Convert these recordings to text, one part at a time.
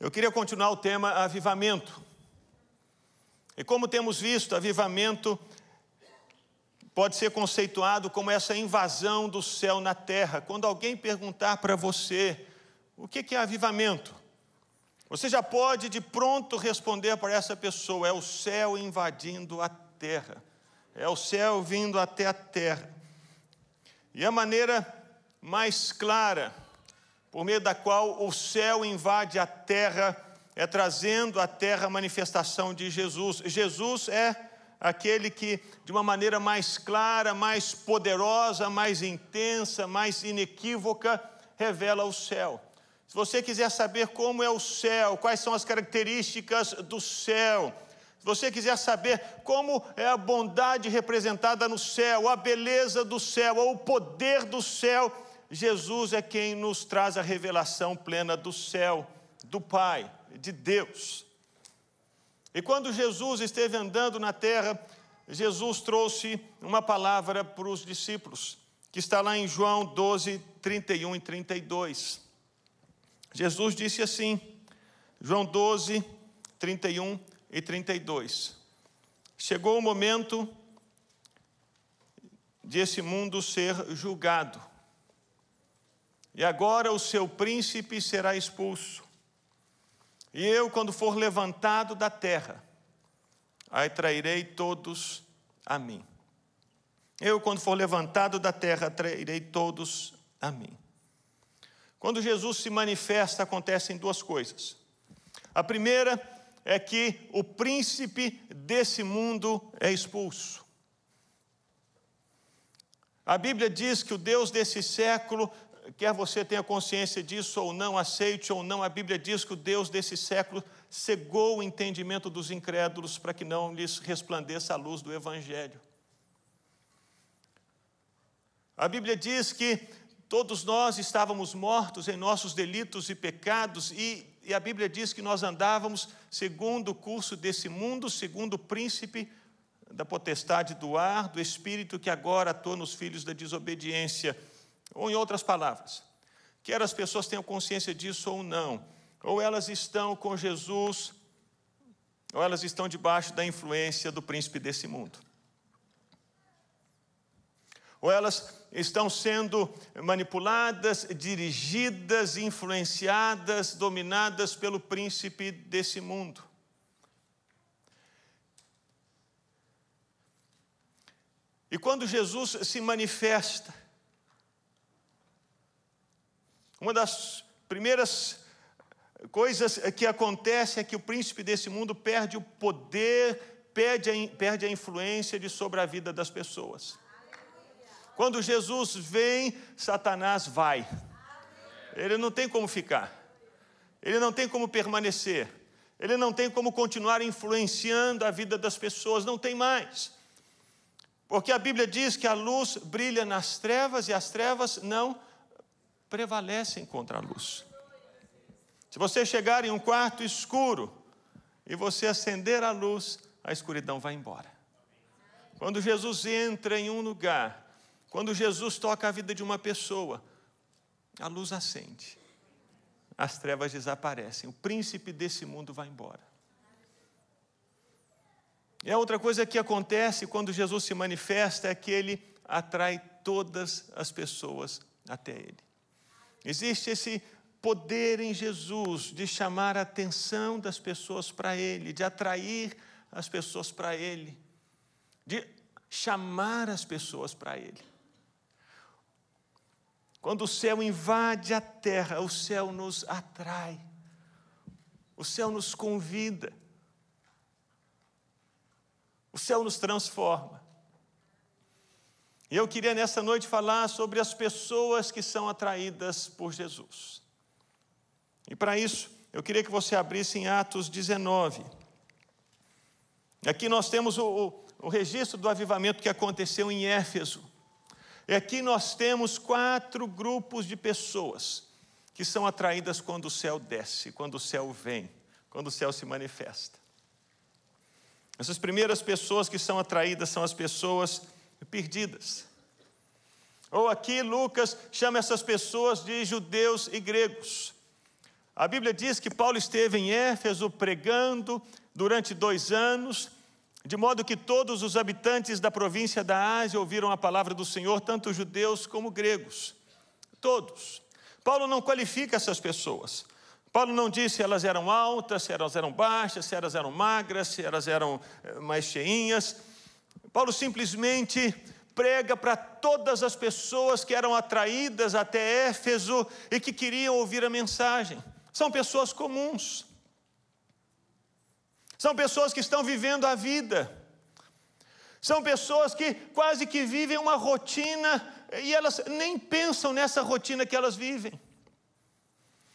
Eu queria continuar o tema avivamento. E como temos visto, avivamento pode ser conceituado como essa invasão do céu na terra. Quando alguém perguntar para você o que é avivamento, você já pode de pronto responder para essa pessoa: é o céu invadindo a terra, é o céu vindo até a terra. E a maneira mais clara por meio da qual o céu invade a terra, é trazendo à terra a manifestação de Jesus. Jesus é aquele que, de uma maneira mais clara, mais poderosa, mais intensa, mais inequívoca, revela o céu. Se você quiser saber como é o céu, quais são as características do céu, se você quiser saber como é a bondade representada no céu, a beleza do céu, ou o poder do céu, Jesus é quem nos traz a revelação plena do céu, do Pai, de Deus. E quando Jesus esteve andando na terra, Jesus trouxe uma palavra para os discípulos, que está lá em João 12, 31 e 32. Jesus disse assim, João 12, 31 e 32. Chegou o momento de esse mundo ser julgado. E agora o seu príncipe será expulso. E eu, quando for levantado da terra, atrairei todos a mim. Eu, quando for levantado da terra, atrairei todos a mim. Quando Jesus se manifesta, acontecem duas coisas. A primeira é que o príncipe desse mundo é expulso. A Bíblia diz que o Deus desse século quer você tenha consciência disso ou não, aceite ou não, a Bíblia diz que o Deus desse século cegou o entendimento dos incrédulos para que não lhes resplandeça a luz do Evangelho. A Bíblia diz que todos nós estávamos mortos em nossos delitos e pecados, e, e a Bíblia diz que nós andávamos segundo o curso desse mundo, segundo o príncipe da potestade do ar, do espírito que agora atua nos filhos da desobediência. Ou, em outras palavras, quer as pessoas tenham consciência disso ou não, ou elas estão com Jesus, ou elas estão debaixo da influência do príncipe desse mundo. Ou elas estão sendo manipuladas, dirigidas, influenciadas, dominadas pelo príncipe desse mundo. E quando Jesus se manifesta, uma das primeiras coisas que acontece é que o príncipe desse mundo perde o poder, perde a, perde a influência de sobre a vida das pessoas. Quando Jesus vem, Satanás vai. Ele não tem como ficar. Ele não tem como permanecer. Ele não tem como continuar influenciando a vida das pessoas, não tem mais. Porque a Bíblia diz que a luz brilha nas trevas e as trevas não prevalecem contra a luz. Se você chegar em um quarto escuro e você acender a luz, a escuridão vai embora. Quando Jesus entra em um lugar, quando Jesus toca a vida de uma pessoa, a luz acende, as trevas desaparecem, o príncipe desse mundo vai embora. E a outra coisa que acontece quando Jesus se manifesta é que ele atrai todas as pessoas até ele. Existe esse poder em Jesus de chamar a atenção das pessoas para Ele, de atrair as pessoas para Ele, de chamar as pessoas para Ele. Quando o céu invade a terra, o céu nos atrai, o céu nos convida, o céu nos transforma. E eu queria nessa noite falar sobre as pessoas que são atraídas por Jesus. E para isso, eu queria que você abrisse em Atos 19. Aqui nós temos o, o, o registro do avivamento que aconteceu em Éfeso. E aqui nós temos quatro grupos de pessoas que são atraídas quando o céu desce, quando o céu vem, quando o céu se manifesta. Essas primeiras pessoas que são atraídas são as pessoas perdidas. Ou aqui Lucas chama essas pessoas de judeus e gregos. A Bíblia diz que Paulo esteve em Éfeso pregando durante dois anos, de modo que todos os habitantes da província da Ásia ouviram a palavra do Senhor, tanto judeus como gregos. Todos. Paulo não qualifica essas pessoas. Paulo não disse se elas eram altas, se elas eram baixas, se elas eram magras, se elas eram eh, mais cheinhas. Paulo simplesmente prega para todas as pessoas que eram atraídas até Éfeso e que queriam ouvir a mensagem. São pessoas comuns. São pessoas que estão vivendo a vida. São pessoas que quase que vivem uma rotina e elas nem pensam nessa rotina que elas vivem.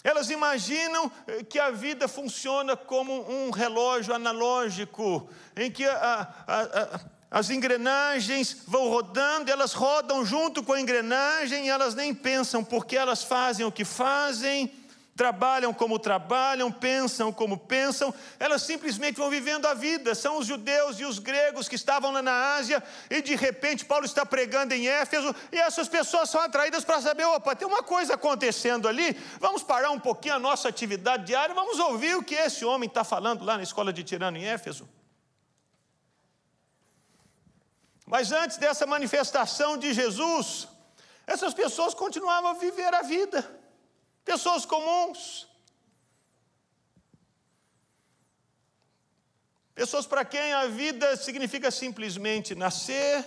Elas imaginam eh, que a vida funciona como um relógio analógico, em que a, a, a, as engrenagens vão rodando, elas rodam junto com a engrenagem, elas nem pensam porque elas fazem o que fazem trabalham como trabalham, pensam como pensam, elas simplesmente vão vivendo a vida. São os judeus e os gregos que estavam lá na Ásia, e de repente Paulo está pregando em Éfeso, e essas pessoas são atraídas para saber: opa, tem uma coisa acontecendo ali, vamos parar um pouquinho a nossa atividade diária, vamos ouvir o que esse homem está falando lá na escola de Tirano em Éfeso. Mas antes dessa manifestação de Jesus, essas pessoas continuavam a viver a vida pessoas comuns. Pessoas para quem a vida significa simplesmente nascer,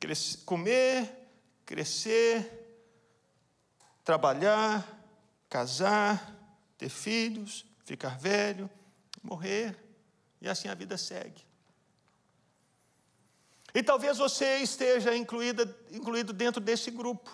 crescer, comer, crescer, trabalhar, casar, ter filhos, ficar velho, morrer, e assim a vida segue. E talvez você esteja incluída, incluído dentro desse grupo.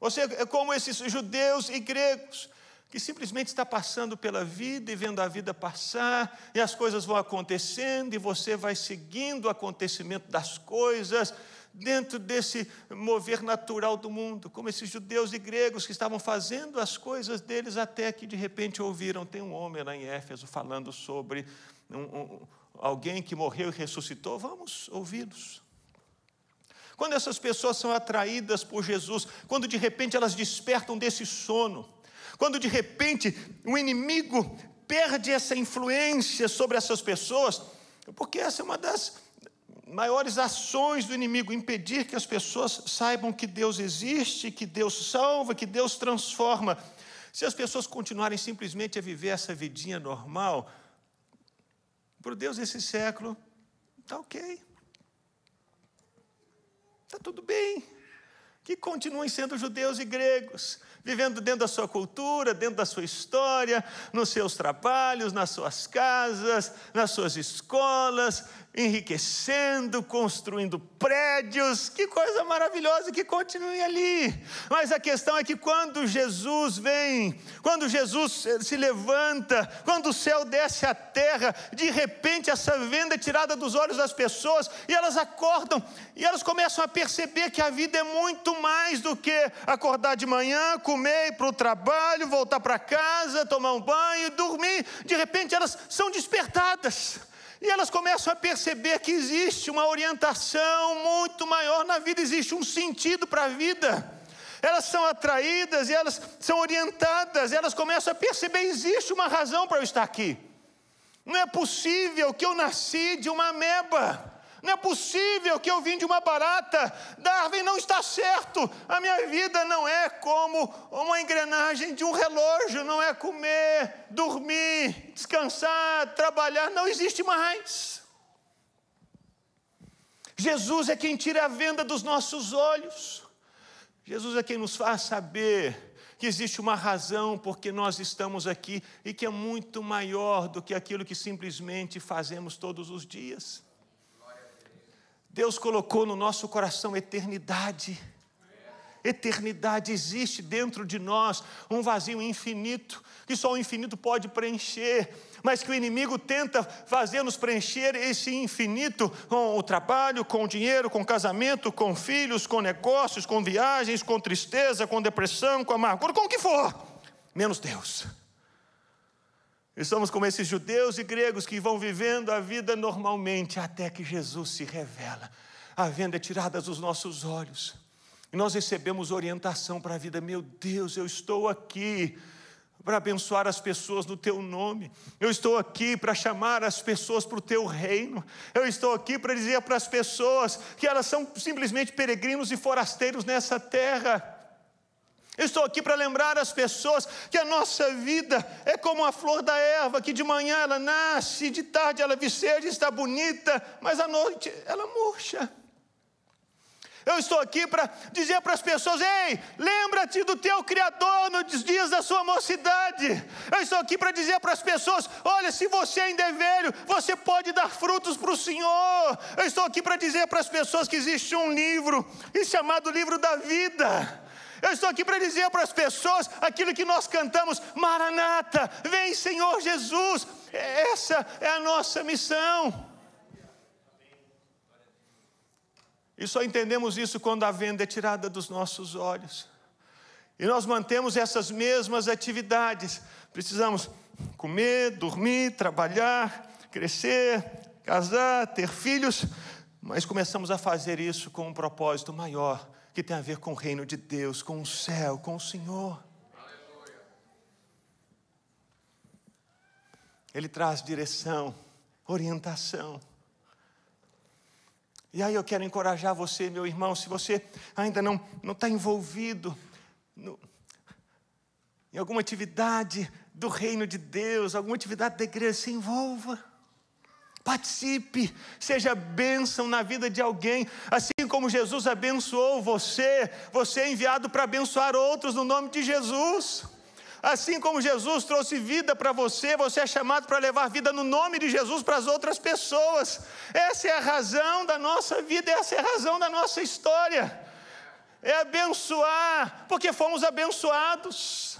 Você é como esses judeus e gregos que simplesmente está passando pela vida e vendo a vida passar, e as coisas vão acontecendo, e você vai seguindo o acontecimento das coisas dentro desse mover natural do mundo, como esses judeus e gregos que estavam fazendo as coisas deles até que de repente ouviram, tem um homem lá em Éfeso falando sobre um, um, alguém que morreu e ressuscitou, vamos ouvi-los. Quando essas pessoas são atraídas por Jesus, quando de repente elas despertam desse sono, quando de repente o inimigo perde essa influência sobre essas pessoas, porque essa é uma das maiores ações do inimigo impedir que as pessoas saibam que Deus existe, que Deus salva, que Deus transforma. Se as pessoas continuarem simplesmente a viver essa vidinha normal, para Deus esse século, está ok. Está tudo bem. Que continuem sendo judeus e gregos, vivendo dentro da sua cultura, dentro da sua história, nos seus trabalhos, nas suas casas, nas suas escolas, enriquecendo, construindo prédios, que coisa maravilhosa que continue ali. Mas a questão é que quando Jesus vem, quando Jesus se levanta, quando o céu desce à terra, de repente essa venda é tirada dos olhos das pessoas e elas acordam e elas começam a perceber que a vida é muito mais do que acordar de manhã, comer, ir para o trabalho, voltar para casa, tomar um banho, dormir. De repente elas são despertadas e elas começam a perceber que existe uma orientação muito maior na vida, existe um sentido para a vida. Elas são atraídas e elas são orientadas, elas começam a perceber: existe uma razão para eu estar aqui. Não é possível que eu nasci de uma ameba. Não é possível que eu vim de uma barata. Darwin não está certo. A minha vida não é como uma engrenagem de um relógio. Não é comer, dormir, descansar, trabalhar. Não existe mais. Jesus é quem tira a venda dos nossos olhos. Jesus é quem nos faz saber que existe uma razão porque nós estamos aqui e que é muito maior do que aquilo que simplesmente fazemos todos os dias. Deus colocou no nosso coração eternidade. Eternidade existe dentro de nós, um vazio infinito, que só o infinito pode preencher, mas que o inimigo tenta fazer-nos preencher esse infinito com o trabalho, com o dinheiro, com o casamento, com filhos, com negócios, com viagens, com tristeza, com depressão, com amargura, com o que for, menos Deus. E somos como esses judeus e gregos que vão vivendo a vida normalmente até que Jesus se revela. A venda é tirada dos nossos olhos. E nós recebemos orientação para a vida. Meu Deus, eu estou aqui para abençoar as pessoas no teu nome. Eu estou aqui para chamar as pessoas para o teu reino. Eu estou aqui para dizer para as pessoas que elas são simplesmente peregrinos e forasteiros nessa terra. Eu estou aqui para lembrar as pessoas que a nossa vida é como a flor da erva, que de manhã ela nasce, de tarde ela viceja, está bonita, mas à noite ela murcha. Eu estou aqui para dizer para as pessoas: ei, lembra-te do teu Criador nos dias da sua mocidade. Eu estou aqui para dizer para as pessoas: olha, se você ainda é velho, você pode dar frutos para o Senhor. Eu estou aqui para dizer para as pessoas que existe um livro, chamado Livro da Vida. Eu estou aqui para dizer para as pessoas aquilo que nós cantamos: Maranata, vem Senhor Jesus. Essa é a nossa missão. E só entendemos isso quando a venda é tirada dos nossos olhos. E nós mantemos essas mesmas atividades. Precisamos comer, dormir, trabalhar, crescer, casar, ter filhos, mas começamos a fazer isso com um propósito maior, que tem a ver com o reino de Deus, com o céu, com o Senhor. Ele traz direção, orientação. E aí eu quero encorajar você, meu irmão, se você ainda não está envolvido no, em alguma atividade do reino de Deus, alguma atividade da igreja, se envolva. Participe, seja bênção na vida de alguém, assim como Jesus abençoou você, você é enviado para abençoar outros no nome de Jesus. Assim como Jesus trouxe vida para você, você é chamado para levar vida no nome de Jesus para as outras pessoas. Essa é a razão da nossa vida, essa é a razão da nossa história. É abençoar, porque fomos abençoados.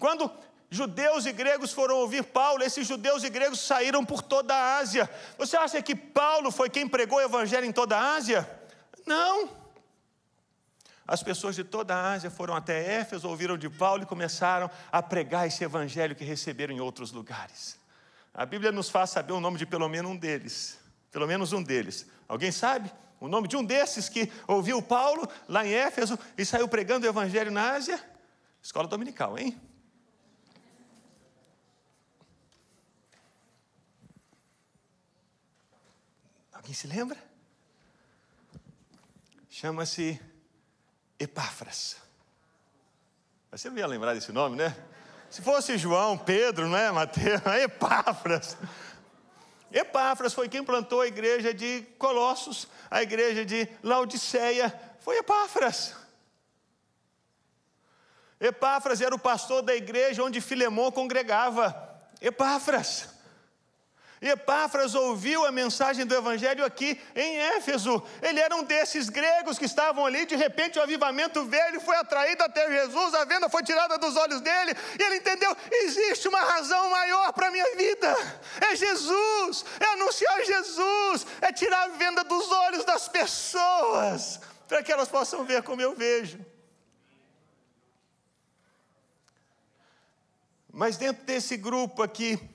Quando judeus e gregos foram ouvir Paulo, esses judeus e gregos saíram por toda a Ásia. Você acha que Paulo foi quem pregou o evangelho em toda a Ásia? Não. As pessoas de toda a Ásia foram até Éfeso, ouviram de Paulo e começaram a pregar esse evangelho que receberam em outros lugares. A Bíblia nos faz saber o nome de pelo menos um deles. Pelo menos um deles. Alguém sabe? O nome de um desses que ouviu Paulo lá em Éfeso e saiu pregando o evangelho na Ásia? Escola dominical, hein? Alguém se lembra? Chama-se Epáfras. Você ia lembrar desse nome, né? Se fosse João, Pedro, não é? Mateus, Epáfras. Epáfras foi quem plantou a igreja de Colossos, a igreja de Laodiceia, foi Epáfras. Epáfras era o pastor da igreja onde Filemão congregava. Epáfras. Epáfras ouviu a mensagem do Evangelho aqui em Éfeso. Ele era um desses gregos que estavam ali. De repente, o avivamento veio, ele foi atraído até Jesus. A venda foi tirada dos olhos dele. E ele entendeu: existe uma razão maior para a minha vida. É Jesus, é anunciar Jesus, é tirar a venda dos olhos das pessoas, para que elas possam ver como eu vejo. Mas dentro desse grupo aqui,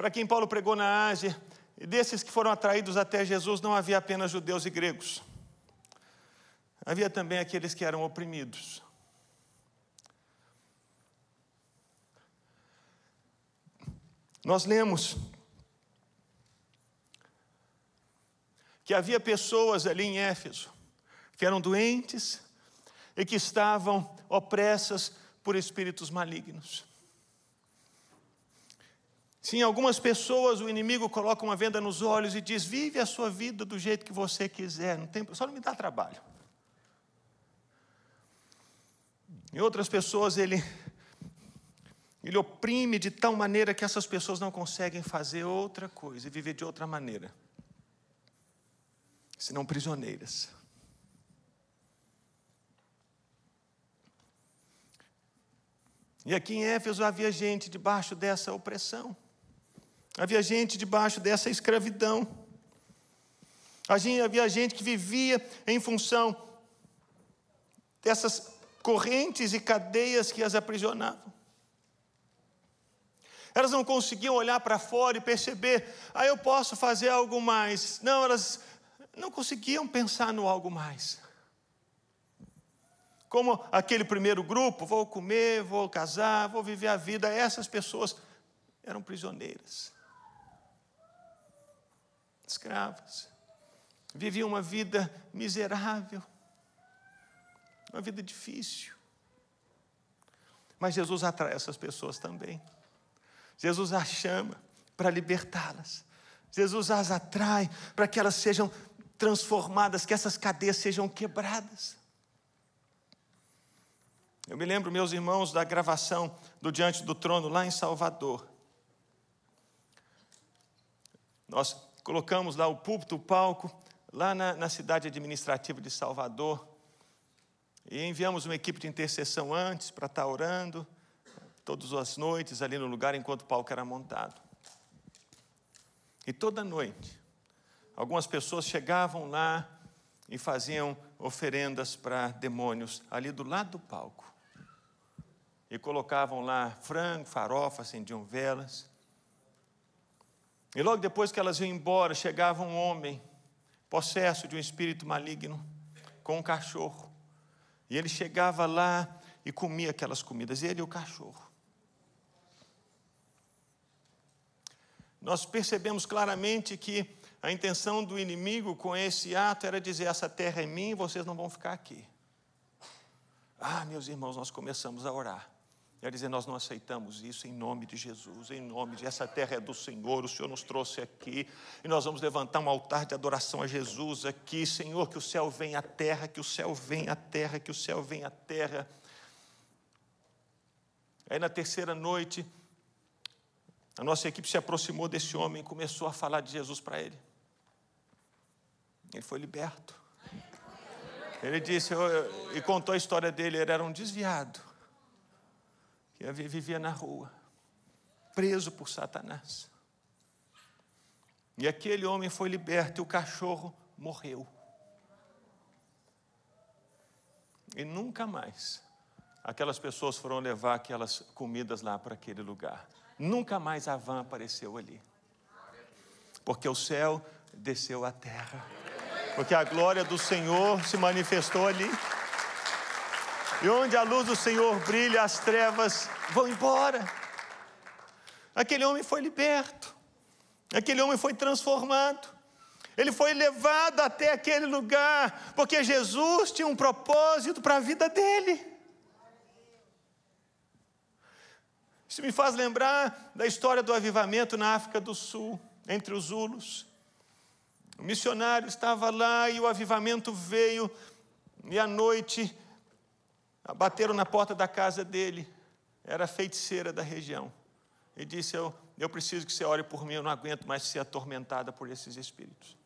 para quem Paulo pregou na Ásia, desses que foram atraídos até Jesus, não havia apenas judeus e gregos, havia também aqueles que eram oprimidos. Nós lemos que havia pessoas ali em Éfeso que eram doentes e que estavam opressas por espíritos malignos. Sim, algumas pessoas o inimigo coloca uma venda nos olhos e diz: vive a sua vida do jeito que você quiser, não tem, só não me dá trabalho. Em outras pessoas ele ele oprime de tal maneira que essas pessoas não conseguem fazer outra coisa e viver de outra maneira, senão prisioneiras. E aqui em Éfeso havia gente debaixo dessa opressão. Havia gente debaixo dessa escravidão. Havia gente que vivia em função dessas correntes e cadeias que as aprisionavam. Elas não conseguiam olhar para fora e perceber, ah, eu posso fazer algo mais. Não, elas não conseguiam pensar no algo mais. Como aquele primeiro grupo, vou comer, vou casar, vou viver a vida, essas pessoas eram prisioneiras, escravas, viviam uma vida miserável, uma vida difícil. Mas Jesus atrai essas pessoas também. Jesus as chama para libertá-las. Jesus as atrai para que elas sejam transformadas, que essas cadeias sejam quebradas. Eu me lembro, meus irmãos, da gravação do Diante do Trono lá em Salvador. Nós colocamos lá o púlpito, o palco, lá na, na cidade administrativa de Salvador. E enviamos uma equipe de intercessão antes para estar orando, todas as noites ali no lugar enquanto o palco era montado. E toda noite, algumas pessoas chegavam lá e faziam oferendas para demônios ali do lado do palco. E colocavam lá frango, farofa, acendiam velas. E logo depois que elas iam embora, chegava um homem, possesso de um espírito maligno, com um cachorro. E ele chegava lá e comia aquelas comidas, ele e o cachorro. Nós percebemos claramente que a intenção do inimigo com esse ato era dizer: essa terra é minha e vocês não vão ficar aqui. Ah, meus irmãos, nós começamos a orar. Quer dizer, nós não aceitamos isso em nome de Jesus, em nome de essa terra é do Senhor, o Senhor nos trouxe aqui, e nós vamos levantar um altar de adoração a Jesus aqui, Senhor, que o céu venha à terra, que o céu venha à terra, que o céu venha à terra. Aí na terceira noite, a nossa equipe se aproximou desse homem e começou a falar de Jesus para ele. Ele foi liberto. Ele disse, e contou a história dele, ele era um desviado que vivia na rua, preso por Satanás. E aquele homem foi liberto e o cachorro morreu. E nunca mais aquelas pessoas foram levar aquelas comidas lá para aquele lugar. Nunca mais a van apareceu ali. Porque o céu desceu à terra. Porque a glória do Senhor se manifestou ali. E onde a luz do Senhor brilha, as trevas vão embora. Aquele homem foi liberto. Aquele homem foi transformado. Ele foi levado até aquele lugar, porque Jesus tinha um propósito para a vida dele. Isso me faz lembrar da história do avivamento na África do Sul, entre os Zulus. O missionário estava lá e o avivamento veio, e à noite bateram na porta da casa dele, era feiticeira da região, e disse: eu, eu preciso que você ore por mim, eu não aguento mais ser atormentada por esses espíritos.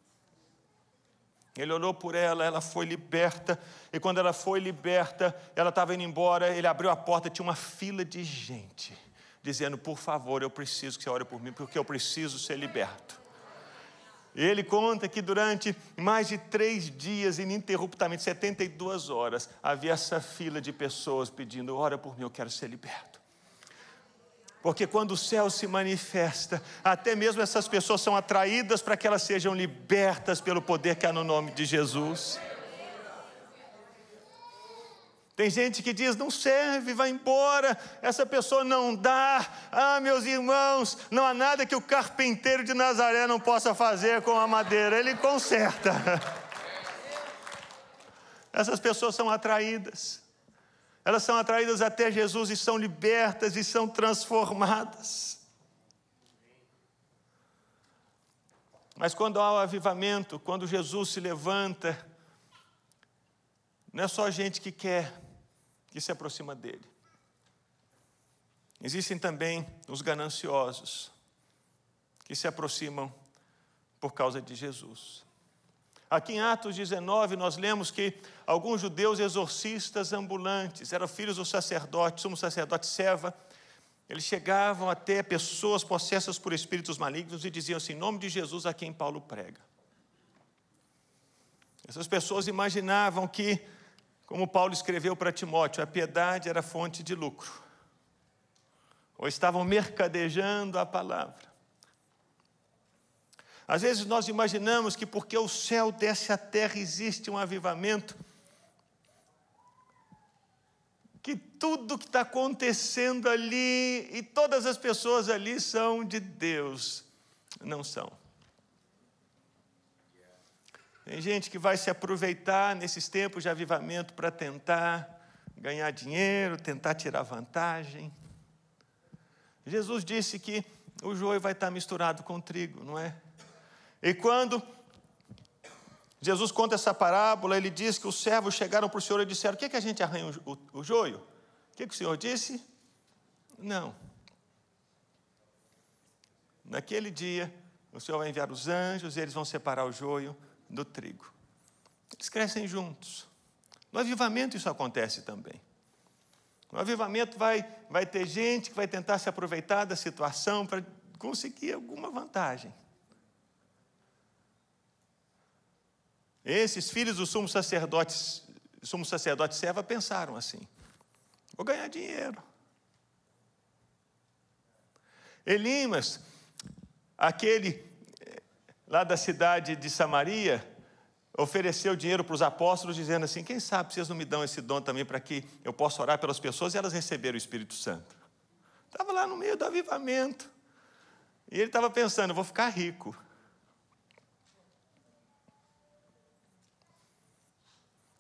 Ele olhou por ela, ela foi liberta, e quando ela foi liberta, ela estava indo embora, ele abriu a porta, tinha uma fila de gente, dizendo: Por favor, eu preciso que você ore por mim, porque eu preciso ser liberto. Ele conta que durante mais de três dias, ininterruptamente, 72 horas, havia essa fila de pessoas pedindo: ora por mim, eu quero ser liberto. Porque quando o céu se manifesta, até mesmo essas pessoas são atraídas para que elas sejam libertas pelo poder que há no nome de Jesus. Tem gente que diz, não serve, vai embora, essa pessoa não dá. Ah, meus irmãos, não há nada que o carpinteiro de Nazaré não possa fazer com a madeira, ele conserta. Essas pessoas são atraídas, elas são atraídas até Jesus e são libertas e são transformadas. Mas quando há o avivamento, quando Jesus se levanta, não é só gente que quer, que se aproxima dele. Existem também os gananciosos, que se aproximam por causa de Jesus. Aqui em Atos 19, nós lemos que alguns judeus exorcistas ambulantes, eram filhos do sacerdote, sumo sacerdote Seva, eles chegavam até pessoas possessas por espíritos malignos e diziam assim: em nome de Jesus a quem Paulo prega. Essas pessoas imaginavam que como Paulo escreveu para Timóteo, a piedade era fonte de lucro. Ou estavam mercadejando a palavra. Às vezes nós imaginamos que porque o céu desce à terra existe um avivamento. que tudo que está acontecendo ali e todas as pessoas ali são de Deus. Não são. Tem gente que vai se aproveitar nesses tempos de avivamento para tentar ganhar dinheiro, tentar tirar vantagem. Jesus disse que o joio vai estar misturado com trigo, não é? E quando Jesus conta essa parábola, ele diz que os servos chegaram para o Senhor e disseram: O que, é que a gente arranha o, o, joio? O que, que o Senhor disse? Não. Naquele dia, o Senhor vai enviar os anjos e eles vão separar o joio do trigo. Eles crescem juntos. No avivamento isso acontece também. No avivamento vai, vai ter gente que vai tentar se aproveitar da situação para conseguir alguma vantagem. Esses filhos do sumo sacerdote, sumo sacerdote serva pensaram assim: vou ganhar dinheiro. Elimas, aquele lá da cidade de Samaria, ofereceu dinheiro para os apóstolos, dizendo assim: quem sabe vocês não me dão esse dom também para que eu possa orar pelas pessoas e elas receberem o Espírito Santo. Estava lá no meio do avivamento. E ele estava pensando: vou ficar rico.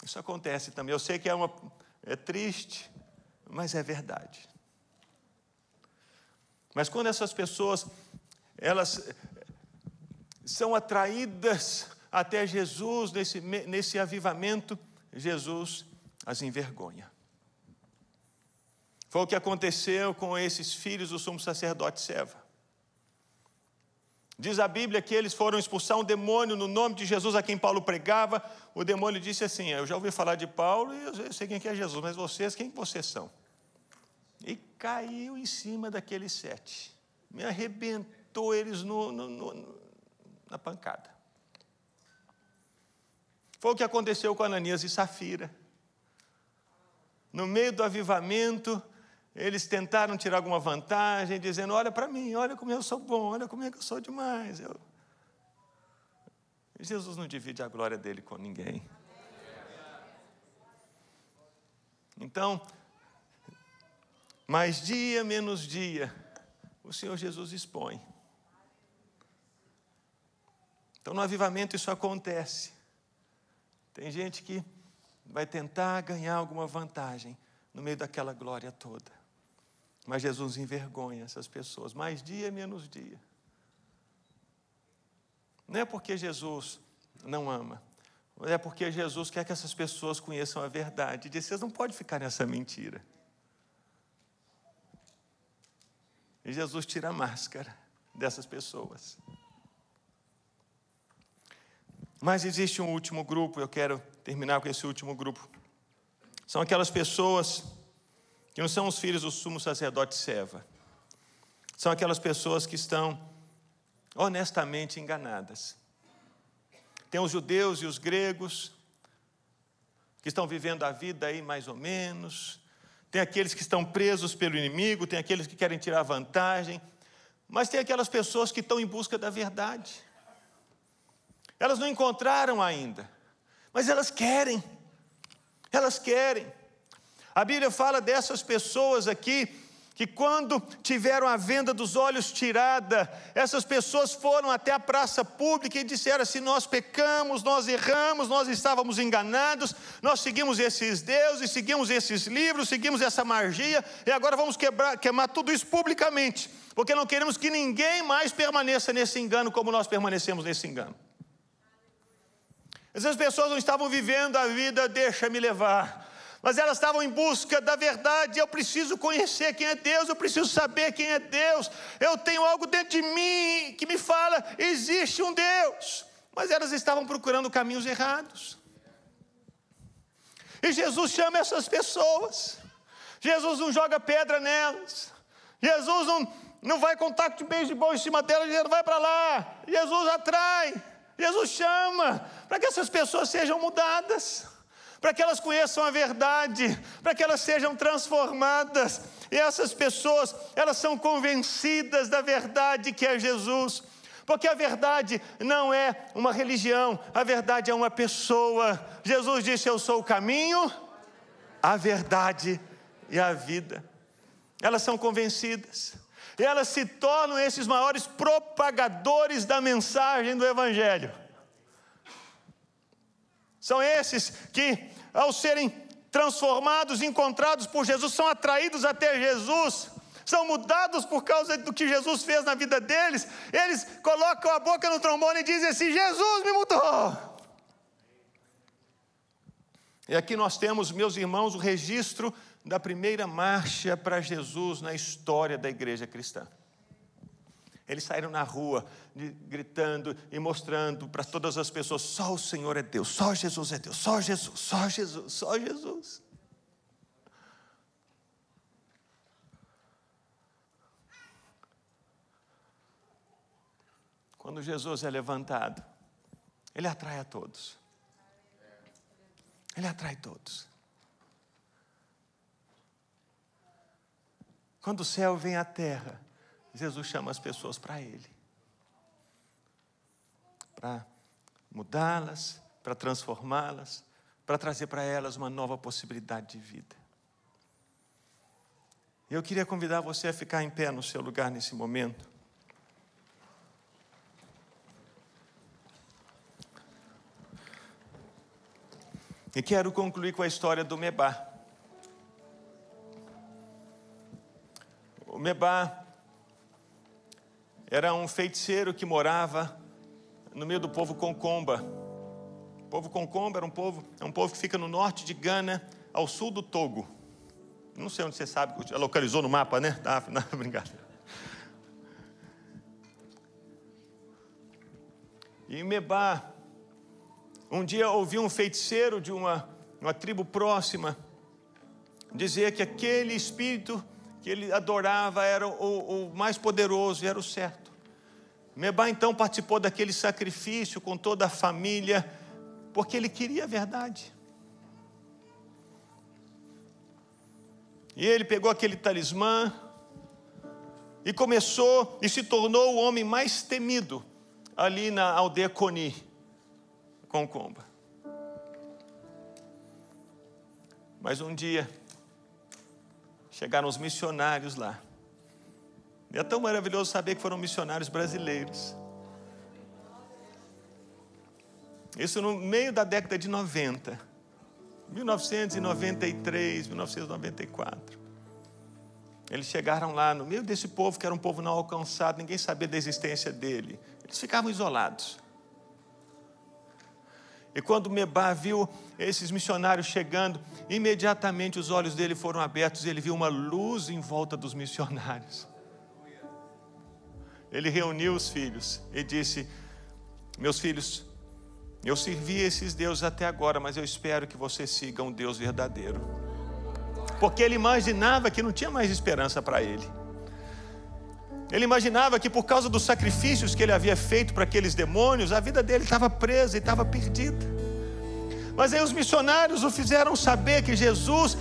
Isso acontece também. Eu sei que é, uma, é triste, mas é verdade. Mas quando essas pessoas elas são atraídas até Jesus nesse, nesse avivamento, Jesus as envergonha. Foi o que aconteceu com esses filhos do sumo sacerdote Seva. Diz a Bíblia que eles foram expulsar um demônio no nome de Jesus a quem Paulo pregava. O demônio disse assim: Eu já ouvi falar de Paulo e eu sei quem é Jesus, mas vocês, quem vocês são? E caiu em cima daqueles sete. Me arrebentou eles no, no, no, na pancada. Foi o que aconteceu com Ananias e Safira. No meio do avivamento, eles tentaram tirar alguma vantagem, dizendo: Olha para mim, olha como eu sou bom, olha como é que eu sou demais. Eu... Jesus não divide a glória dele com ninguém. Então, mais dia menos dia, o Senhor Jesus expõe. Então, no avivamento, isso acontece. Tem gente que vai tentar ganhar alguma vantagem no meio daquela glória toda. Mas Jesus envergonha essas pessoas, mais dia menos dia. Não é porque Jesus não ama, é porque Jesus quer que essas pessoas conheçam a verdade. Diz: vocês não podem ficar nessa mentira. E Jesus tira a máscara dessas pessoas. Mas existe um último grupo, eu quero terminar com esse último grupo. São aquelas pessoas que não são os filhos do sumo sacerdote Seva. São aquelas pessoas que estão honestamente enganadas. Tem os judeus e os gregos que estão vivendo a vida aí mais ou menos. Tem aqueles que estão presos pelo inimigo, tem aqueles que querem tirar vantagem, mas tem aquelas pessoas que estão em busca da verdade. Elas não encontraram ainda, mas elas querem. Elas querem. A Bíblia fala dessas pessoas aqui que quando tiveram a venda dos olhos tirada, essas pessoas foram até a praça pública e disseram assim: Nós pecamos, nós erramos, nós estávamos enganados, nós seguimos esses deuses, seguimos esses livros, seguimos essa magia, e agora vamos quebrar, queimar tudo isso publicamente, porque não queremos que ninguém mais permaneça nesse engano como nós permanecemos nesse engano. Essas pessoas não estavam vivendo a vida, deixa-me levar mas elas estavam em busca da verdade. Eu preciso conhecer quem é Deus, eu preciso saber quem é Deus. Eu tenho algo dentro de mim que me fala: existe um Deus. Mas elas estavam procurando caminhos errados. E Jesus chama essas pessoas. Jesus não joga pedra nelas. Jesus não, não vai com taco de beisebol em cima delas, dizendo: vai para lá. Jesus atrai. Jesus chama para que essas pessoas sejam mudadas para que elas conheçam a verdade, para que elas sejam transformadas. E essas pessoas, elas são convencidas da verdade que é Jesus. Porque a verdade não é uma religião, a verdade é uma pessoa. Jesus disse: Eu sou o caminho, a verdade e a vida. Elas são convencidas. Elas se tornam esses maiores propagadores da mensagem do Evangelho. São esses que, ao serem transformados, encontrados por Jesus, são atraídos até Jesus, são mudados por causa do que Jesus fez na vida deles. Eles colocam a boca no trombone e dizem assim: Jesus me mudou. E aqui nós temos, meus irmãos, o registro da primeira marcha para Jesus na história da igreja cristã. Eles saíram na rua gritando e mostrando para todas as pessoas: só o Senhor é Deus, só Jesus é Deus, só Jesus, só Jesus, só Jesus. Quando Jesus é levantado, ele atrai a todos. Ele atrai todos. Quando o céu vem à terra, Jesus chama as pessoas para Ele para mudá-las, para transformá-las, para trazer para elas uma nova possibilidade de vida. Eu queria convidar você a ficar em pé no seu lugar nesse momento. E quero concluir com a história do Mebá. O Mebá era um feiticeiro que morava no meio do povo Concomba. O povo Concomba era um povo, é um povo que fica no norte de Gana, ao sul do Togo. Não sei onde você sabe, localizou no mapa, né? Tá, não, brincadeira. E Mebá, um dia ouvi um feiticeiro de uma, uma tribo próxima dizer que aquele espírito que ele adorava era o, o mais poderoso, era o certo. Mebá então participou daquele sacrifício com toda a família, porque ele queria a verdade. E ele pegou aquele talismã e começou e se tornou o homem mais temido ali na aldeia Coni com Comba. Mas um dia chegaram os missionários lá. E é tão maravilhoso saber que foram missionários brasileiros. Isso no meio da década de 90, 1993, 1994. Eles chegaram lá no meio desse povo que era um povo não alcançado, ninguém sabia da existência dele. Eles ficavam isolados. E quando Mebá viu esses missionários chegando, imediatamente os olhos dele foram abertos e ele viu uma luz em volta dos missionários. Ele reuniu os filhos e disse: Meus filhos, eu servi esses deuses até agora, mas eu espero que vocês sigam um Deus verdadeiro. Porque ele imaginava que não tinha mais esperança para ele. Ele imaginava que por causa dos sacrifícios que ele havia feito para aqueles demônios, a vida dele estava presa e estava perdida. Mas aí os missionários o fizeram saber que Jesus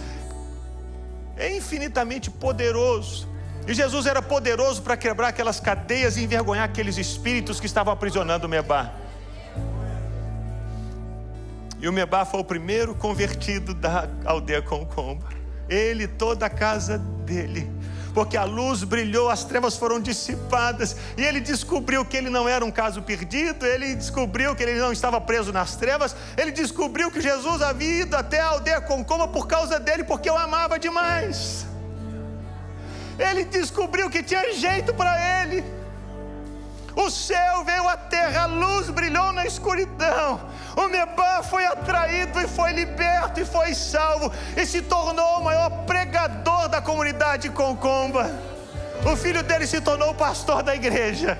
é infinitamente poderoso. E Jesus era poderoso para quebrar aquelas cadeias e envergonhar aqueles espíritos que estavam aprisionando o Mebá. E o Mebá foi o primeiro convertido da aldeia Concomba. Ele, toda a casa dele porque a luz brilhou, as trevas foram dissipadas, e ele descobriu que ele não era um caso perdido, ele descobriu que ele não estava preso nas trevas, ele descobriu que Jesus havia ido até a aldeia Concoma por causa dele, porque o amava demais. Ele descobriu que tinha jeito para ele. O céu veio à terra, a luz brilhou na escuridão. O Mebá foi atraído e foi liberto e foi salvo e se tornou o maior pregador da comunidade Concomba. O filho dele se tornou o pastor da igreja.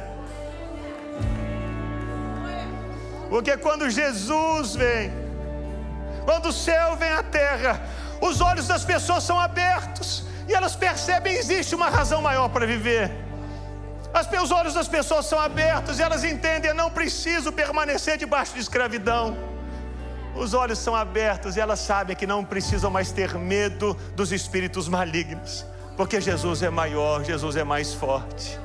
Porque quando Jesus vem, quando o céu vem à terra, os olhos das pessoas são abertos e elas percebem que existe uma razão maior para viver. As, os olhos das pessoas são abertos e elas entendem: eu não preciso permanecer debaixo de escravidão. Os olhos são abertos e elas sabem que não precisam mais ter medo dos espíritos malignos, porque Jesus é maior, Jesus é mais forte.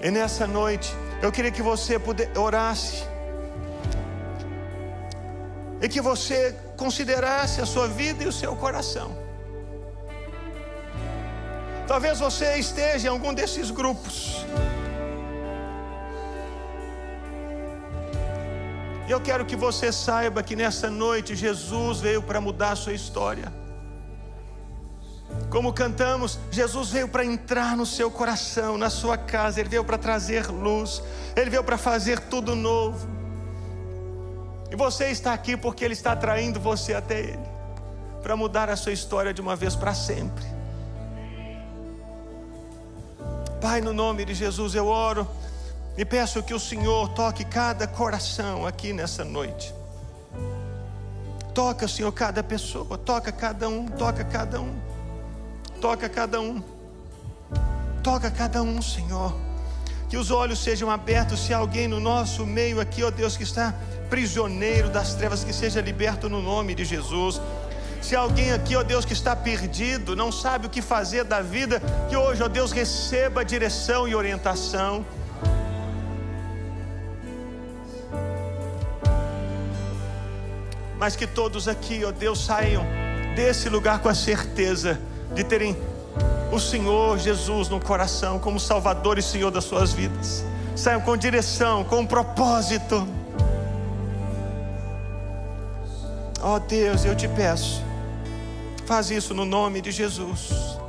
E nessa noite, eu queria que você orasse, e que você considerasse a sua vida e o seu coração. Talvez você esteja em algum desses grupos. E eu quero que você saiba que nessa noite Jesus veio para mudar a sua história. Como cantamos, Jesus veio para entrar no seu coração, na sua casa, Ele veio para trazer luz, Ele veio para fazer tudo novo. E você está aqui porque Ele está atraindo você até Ele, para mudar a sua história de uma vez para sempre. Pai, no nome de Jesus eu oro e peço que o Senhor toque cada coração aqui nessa noite. Toca, Senhor, cada pessoa, toca cada um, toca cada um, toca cada um, toca cada um, Senhor. Que os olhos sejam abertos, se alguém no nosso meio aqui, ó Deus, que está prisioneiro das trevas, que seja liberto no nome de Jesus. Se alguém aqui, ó Deus, que está perdido, não sabe o que fazer da vida, que hoje, ó Deus, receba direção e orientação. mas que todos aqui, ó Deus, saiam desse lugar com a certeza de terem o Senhor Jesus no coração como Salvador e Senhor das suas vidas. Saiam com direção, com propósito. Ó Deus, eu te peço, faz isso no nome de Jesus.